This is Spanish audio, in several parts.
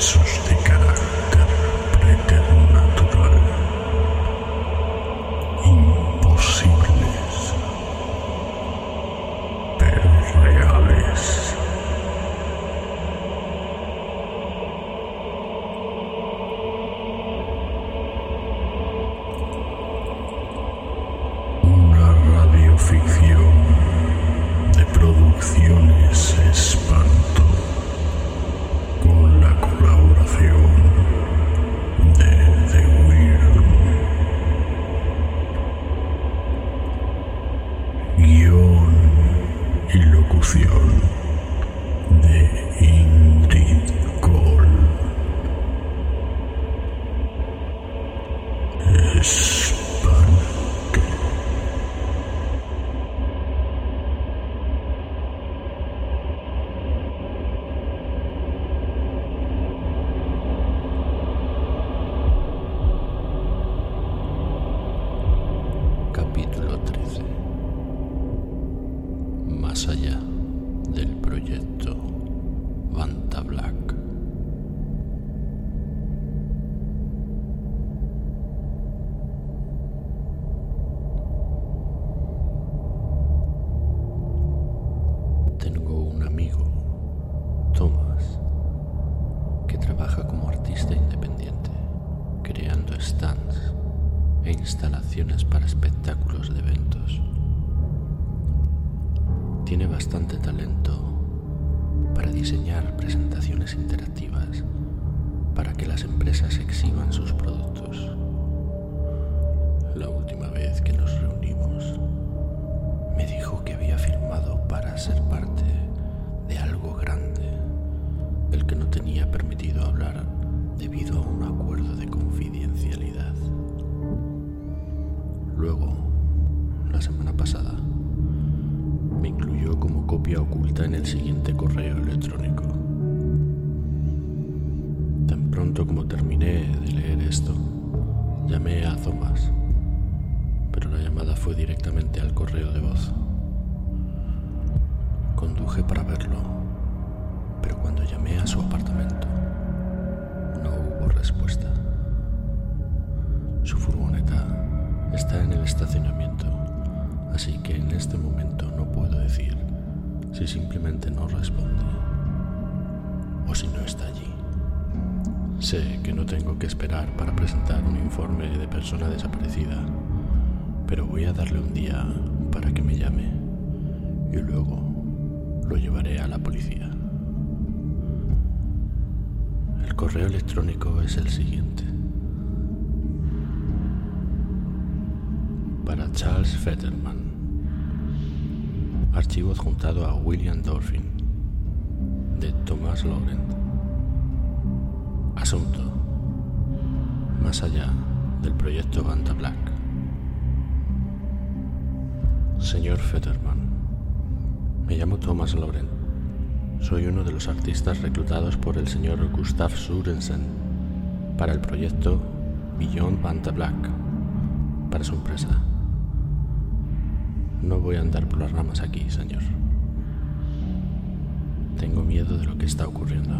sucesos de Del proyecto Vanta Black. Para verlo, pero cuando llamé a su apartamento, no hubo respuesta. Su furgoneta está en el estacionamiento, así que en este momento no puedo decir si simplemente no responde o si no está allí. Sé que no tengo que esperar para presentar un informe de persona desaparecida, pero voy a darle un día para que me llame y luego lo llevaré a la policía. El correo electrónico es el siguiente. Para Charles Fetterman. Archivo adjuntado a William Dorfin. De Thomas Laurent. Asunto. Más allá del proyecto Vanta Black. Señor Fetterman. Me llamo Thomas Laurent. Soy uno de los artistas reclutados por el señor Gustav Sørensen para el proyecto Beyond Vanta Black para su empresa. No voy a andar por las ramas aquí, señor. Tengo miedo de lo que está ocurriendo.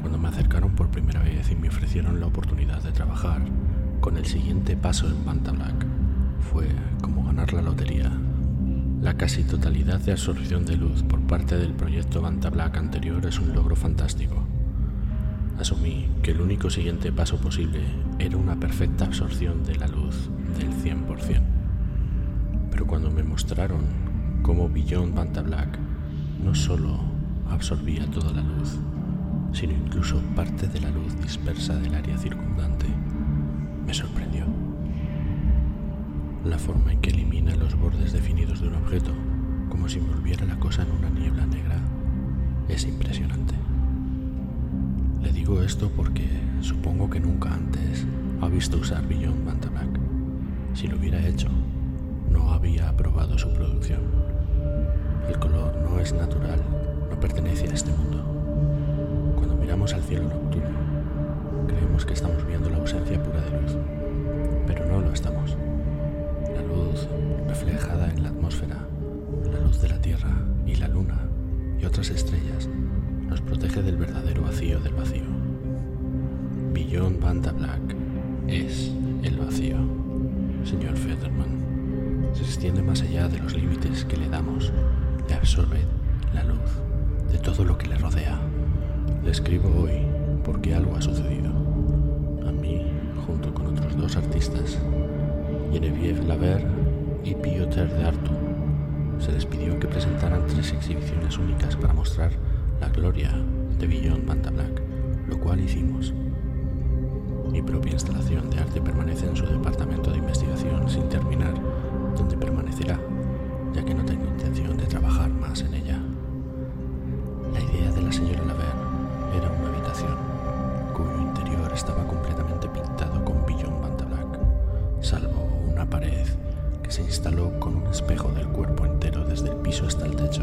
Cuando me acercaron por primera vez y me ofrecieron la oportunidad de trabajar con el siguiente paso en Vanta Black, fue como ganar la lotería. La casi totalidad de absorción de luz por parte del proyecto Vanta Black anterior es un logro fantástico. Asumí que el único siguiente paso posible era una perfecta absorción de la luz del 100%. Pero cuando me mostraron cómo Beyond Vanta Black no solo absorbía toda la luz, sino incluso parte de la luz dispersa del área circundante, me sorprendió. La forma en que elimina los bordes definidos de un objeto, como si envolviera la cosa en una niebla negra, es impresionante. Le digo esto porque supongo que nunca antes ha visto usar Beyond Banta Black. Si lo hubiera hecho, no había aprobado su producción. El color no es natural, no pertenece a este mundo. Cuando miramos al cielo nocturno, creemos que estamos viendo la ausencia pura de luz, de la Tierra y la Luna y otras estrellas nos protege del verdadero vacío del vacío. Beyond Banta Black es el vacío, señor Federman. Se extiende más allá de los límites que le damos, le absorbe la luz de todo lo que le rodea. Le escribo hoy porque algo ha sucedido. A mí, junto con otros dos artistas, Genevieve Laver y Piotr de Artu, se les pidió que presentaran tres exhibiciones únicas para mostrar la gloria de Beyond Banta Black, lo cual hicimos. Mi propia instalación de arte permanece en su departamento de investigación sin terminar, donde permanecerá, ya que no tengo intención de trabajar más en ella. La idea de la señora Laver era una habitación cuyo interior estaba completamente pintado con Beyond Banta Black, salvo una pared que se instaló con un espejo del cuerpo desde el piso hasta el techo.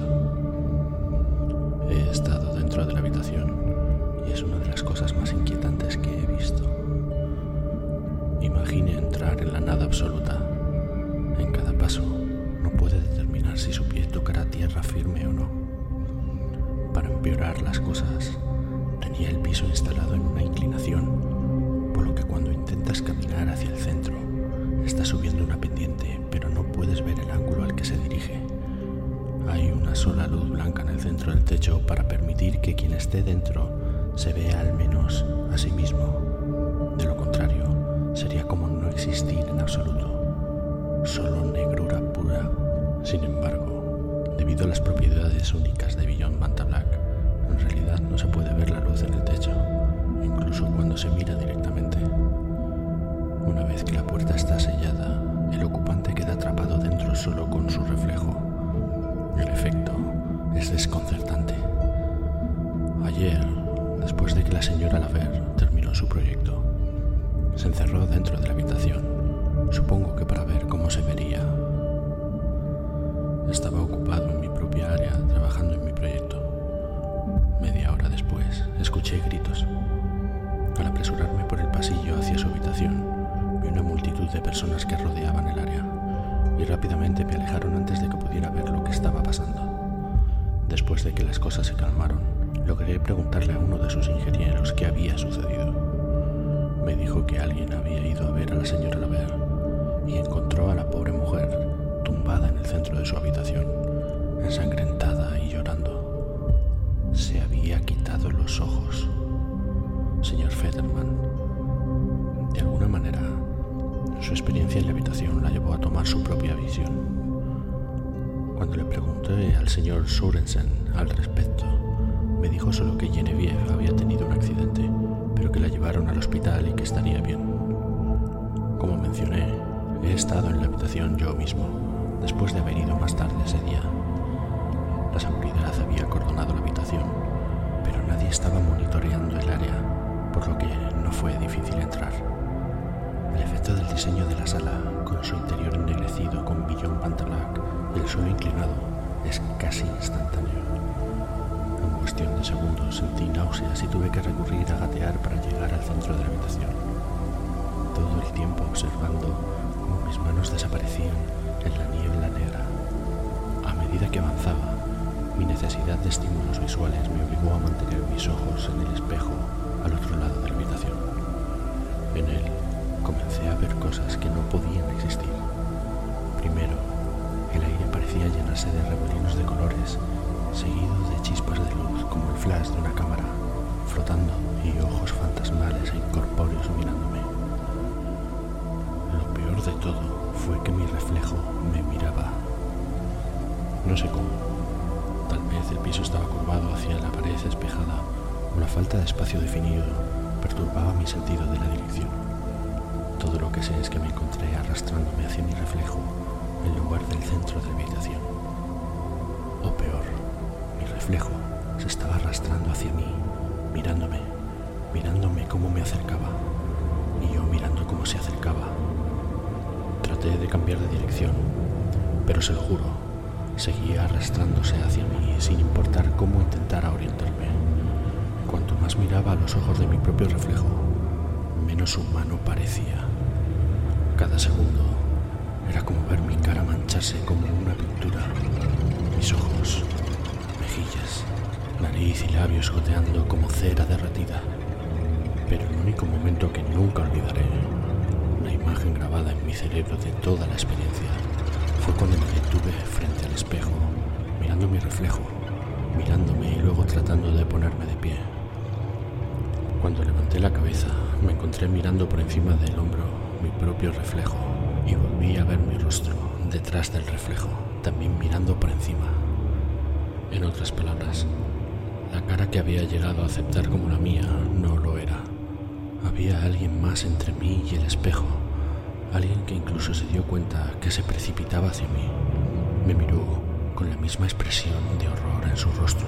He estado dentro de la habitación y es una de las cosas más inquietantes que esté dentro se vea al menos a sí mismo. De lo contrario, sería como no existir en absoluto, solo negrura pura. Sin embargo, debido a las propiedades únicas de Beyond Manta Black, en realidad no se puede ver la luz en el techo, incluso cuando se mira directamente. Una vez que la puerta está sellada, el ocupante queda atrapado dentro solo con su reflejo. El efecto es desconcertante. Ayer, después de que la señora Laver terminó su proyecto, se encerró dentro de la habitación, supongo que para ver cómo se vería. Estaba ocupado en mi propia área trabajando en mi proyecto. Media hora después, escuché gritos. Al apresurarme por el pasillo hacia su habitación, vi una multitud de personas que rodeaban el área y rápidamente me alejaron antes de que pudiera ver lo que estaba pasando. Después de que las cosas se calmaron, logré preguntarle a uno de sus ingenieros qué había sucedido. Me dijo que alguien había ido a ver a la señora Laver y encontró a la pobre mujer tumbada en el centro de su habitación, ensangrentada y llorando. Se había quitado los ojos. Señor Federman, de alguna manera, su experiencia en la habitación la llevó a tomar su propia visión. Cuando le pregunté al señor Sorensen al respecto, me dijo solo que Genevieve había tenido un accidente, pero que la llevaron al hospital y que estaría bien. Como mencioné, he estado en la habitación yo mismo, después de haber ido más tarde ese día. La seguridad había acordonado la habitación, pero nadie estaba monitoreando el área, por lo que no fue difícil entrar. El efecto del diseño de la sala, con su interior ennegrecido con billón pantalac y el suelo inclinado, es casi instantáneo. Cuestión de segundos sentí náuseas y tuve que recurrir a gatear para llegar al centro de la habitación. Todo el tiempo observando cómo mis manos desaparecían en la niebla negra. A medida que avanzaba, mi necesidad de estímulos visuales me obligó a mantener mis ojos en el espejo al otro lado de la habitación. En él comencé a ver cosas que no podían existir. Primero, el aire parecía llenarse de remolinos de colores, seguido de chispas de luz como el flash de una cámara, flotando y ojos fantasmales e incorpóreos mirándome. Lo peor de todo fue que mi reflejo me miraba. No sé cómo. Tal vez el piso estaba curvado hacia la pared espejada o la falta de espacio definido perturbaba mi sentido de la dirección. Todo lo que sé es que me encontré arrastrándome hacia mi reflejo centro de la habitación. Reflejo se estaba arrastrando hacia mí, mirándome, mirándome cómo me acercaba, y yo mirando cómo se acercaba. Traté de cambiar de dirección, pero se lo juro, seguía arrastrándose hacia mí sin importar cómo intentara orientarme. Cuanto más miraba a los ojos de mi propio reflejo, menos humano parecía. Cada segundo era como ver mi cara mancharse como una pintura, mis ojos, mejillas, nariz y labios goteando como cera derretida. Pero el único momento que nunca olvidaré, una imagen grabada en mi cerebro de toda la experiencia, fue cuando me detuve frente al espejo, mirando mi reflejo, mirándome y luego tratando de ponerme de pie. Cuando levanté la cabeza, me encontré mirando por encima del hombro mi propio reflejo y volví a ver mi rostro detrás del reflejo, también mirando por encima. En otras palabras, la cara que había llegado a aceptar como la mía no lo era. Había alguien más entre mí y el espejo, alguien que incluso se dio cuenta que se precipitaba hacia mí. Me miró con la misma expresión de horror en su rostro.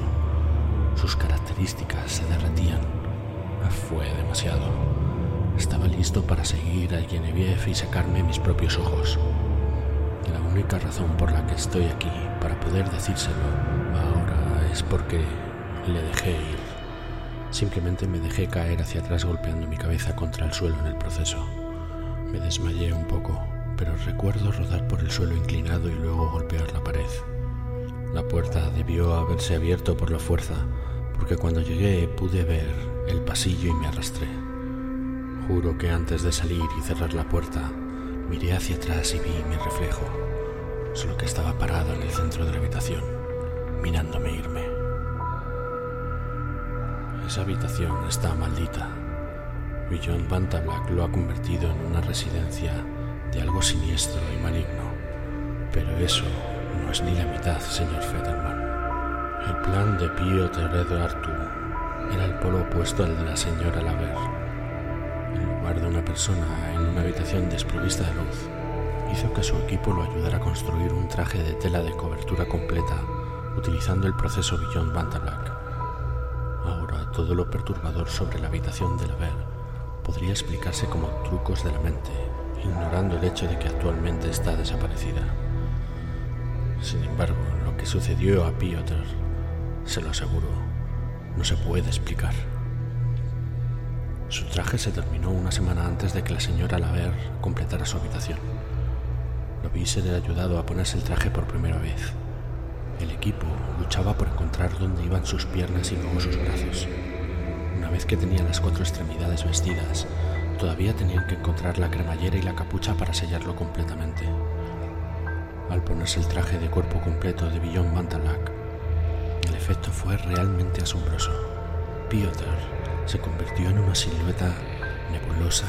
Sus características se derretían. Fue demasiado. Estaba listo para seguir a Genevieve y sacarme mis propios ojos. La única razón por la que estoy aquí para poder decírselo es porque le dejé ir. Simplemente me dejé caer hacia atrás golpeando mi cabeza contra el suelo en el proceso. Me desmayé un poco, pero recuerdo rodar por el suelo inclinado y luego golpear la pared. La puerta debió haberse abierto por la fuerza, porque cuando llegué pude ver el pasillo y me arrastré. Juro que antes de salir y cerrar la puerta, miré hacia atrás y vi mi reflejo, solo que estaba parado en el centro de la habitación, mirándome irme. Esa habitación está maldita. Beyond Bantablack lo ha convertido en una residencia de algo siniestro y maligno. Pero eso no es ni la mitad, señor Fetterman. El plan de Piotr Edwardu era el polo opuesto al de la señora Laver. En lugar de una persona en una habitación desprovista de luz, hizo que su equipo lo ayudara a construir un traje de tela de cobertura completa utilizando el proceso Beyond Bantablack. Todo lo perturbador sobre la habitación de Laver podría explicarse como trucos de la mente, ignorando el hecho de que actualmente está desaparecida. Sin embargo, lo que sucedió a Piotr, se lo aseguro, no se puede explicar. Su traje se terminó una semana antes de que la señora Laver completara su habitación. Lo vi ser ayudado a ponerse el traje por primera vez. El equipo luchaba por encontrar dónde iban sus piernas y luego sus brazos. Una vez que tenían las cuatro extremidades vestidas, todavía tenían que encontrar la cremallera y la capucha para sellarlo completamente. Al ponerse el traje de cuerpo completo de Billon Mantalak, el efecto fue realmente asombroso. Piotr se convirtió en una silueta nebulosa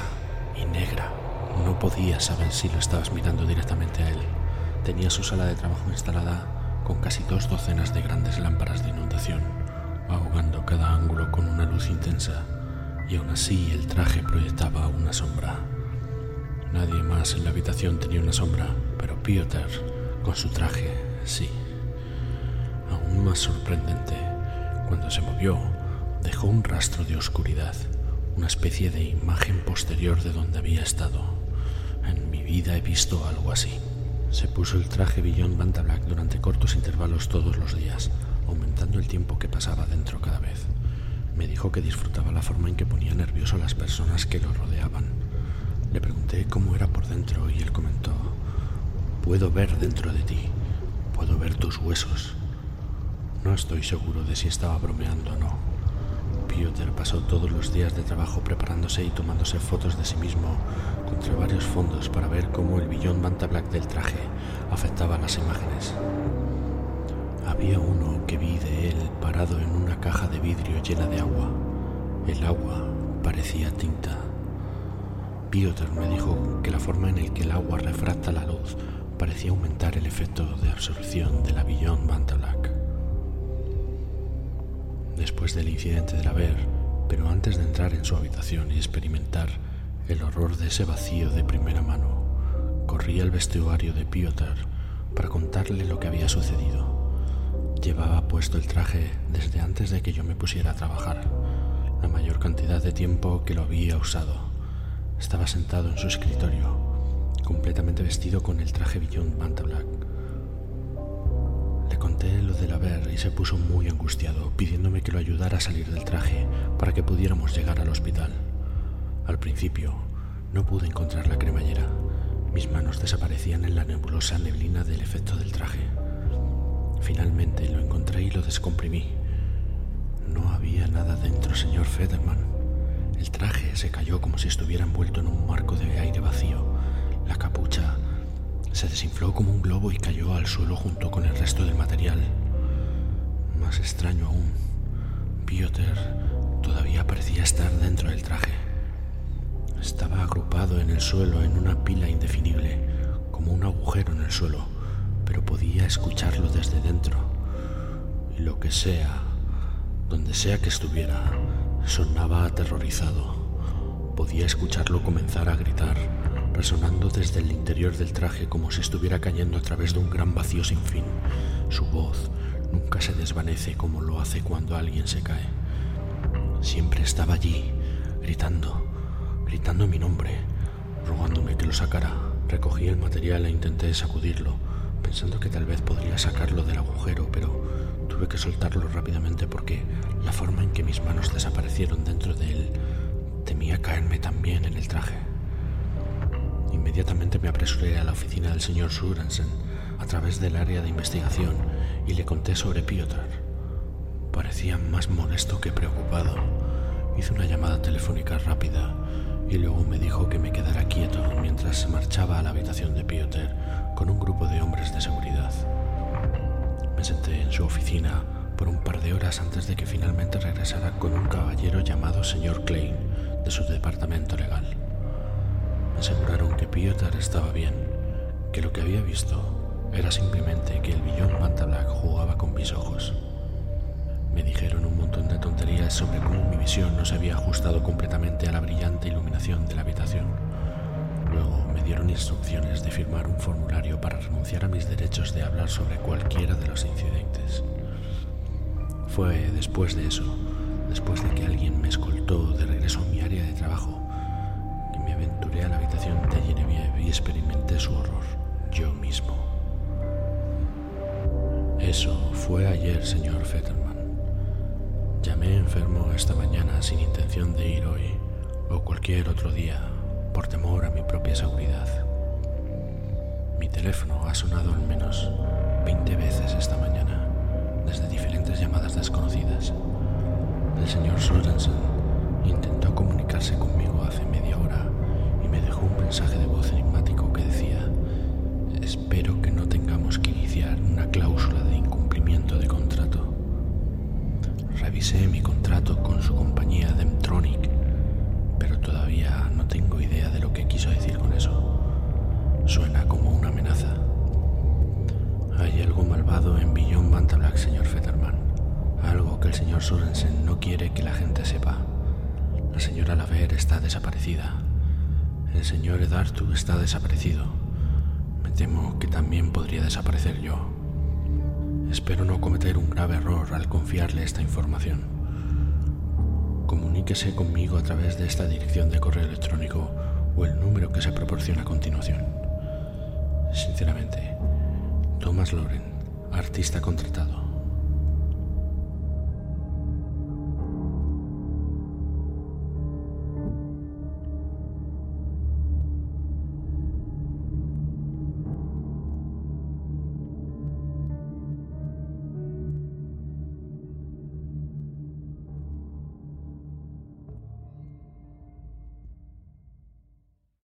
y negra. No podía saber si lo estabas mirando directamente a él. Tenía su sala de trabajo instalada con casi dos docenas de grandes lámparas de inundación, ahogando cada ángulo con una luz intensa, y aún así el traje proyectaba una sombra. Nadie más en la habitación tenía una sombra, pero Piotr, con su traje, sí. Aún más sorprendente, cuando se movió, dejó un rastro de oscuridad, una especie de imagen posterior de donde había estado. En mi vida he visto algo así. Se puso el traje Billon Banta Black durante cortos intervalos todos los días, aumentando el tiempo que pasaba dentro cada vez. Me dijo que disfrutaba la forma en que ponía nervioso a las personas que lo rodeaban. Le pregunté cómo era por dentro y él comentó, puedo ver dentro de ti, puedo ver tus huesos. No estoy seguro de si estaba bromeando o no. Piotr pasó todos los días de trabajo preparándose y tomándose fotos de sí mismo contra varios fondos para ver cómo el billón Manta Black del traje afectaba las imágenes. Había uno que vi de él parado en una caja de vidrio llena de agua. El agua parecía tinta. Piotr me dijo que la forma en la que el agua refracta la luz parecía aumentar el efecto de absorción del avillón Bantalak. Después del incidente de la ver, pero antes de entrar en su habitación y experimentar el horror de ese vacío de primera mano, corrí al vestuario de Piotr para contarle lo que había sucedido. Llevaba puesto el traje desde antes de que yo me pusiera a trabajar, la mayor cantidad de tiempo que lo había usado. Estaba sentado en su escritorio, completamente vestido con el traje Beyond Manta Black. Le conté lo del haber y se puso muy angustiado, pidiéndome que lo ayudara a salir del traje para que pudiéramos llegar al hospital. Al principio, no pude encontrar la cremallera. Mis manos desaparecían en la nebulosa neblina del efecto del traje. Finalmente lo encontré y lo descomprimí. No había nada dentro, señor Federman. El traje se cayó como si estuviera envuelto en un marco de aire vacío. La capucha se desinfló como un globo y cayó al suelo junto con el resto del material. Más extraño aún, Piotr todavía parecía estar dentro del traje. Estaba agrupado en el suelo en una pila indefinible, como un agujero en el suelo, pero podía escucharlo desde dentro. Y lo que sea, donde sea que estuviera, sonaba aterrorizado. Podía escucharlo comenzar a gritar, resonando desde el interior del traje como si estuviera cayendo a través de un gran vacío sin fin. Su voz nunca se desvanece como lo hace cuando alguien se cae. Siempre estaba allí, gritando, gritando mi nombre, rogándome que lo sacara. Recogí el material e intenté sacudirlo, pensando que tal vez podría sacarlo del agujero, pero tuve que soltarlo rápidamente porque la forma en que mis manos desaparecieron dentro de él temía caerme también en el traje. Inmediatamente me apresuré a la oficina del señor Surensen a través del área de investigación y le conté sobre Piotr. Parecía más molesto que preocupado. Hice una llamada telefónica rápida y luego me dijo que me quedara quieto mientras se marchaba a la habitación de Piotr con un grupo de hombres de seguridad. Me senté en su oficina por un par de horas antes de que finalmente regresara con un caballero llamado señor Klein de su departamento legal. Me aseguraron que Piotr estaba bien, que lo que había visto era simplemente que el billón Manta Black jugaba con mis ojos. Me dijeron un montón de tonterías sobre cómo mi visión no se había ajustado completamente a la brillante iluminación de la habitación. Luego dieron instrucciones de firmar un formulario para renunciar a mis derechos de hablar sobre cualquiera de los incidentes. Fue después de eso, después de que alguien me escoltó de regreso a mi área de trabajo, que me aventuré a la habitación de Genevieve y experimenté su horror yo mismo. Eso fue ayer, señor Fetterman. Llamé enfermo esta mañana sin intención de ir hoy o cualquier otro día por temor a mi propia seguridad. Mi teléfono ha sonado al menos 20 veces esta mañana desde diferentes llamadas desconocidas. El señor Sorensen intentó comunicarse conmigo hace media hora y me dejó un mensaje de voz enigmático está desaparecido. Me temo que también podría desaparecer yo. Espero no cometer un grave error al confiarle esta información. Comuníquese conmigo a través de esta dirección de correo electrónico o el número que se proporciona a continuación. Sinceramente, Thomas Loren, artista contratado.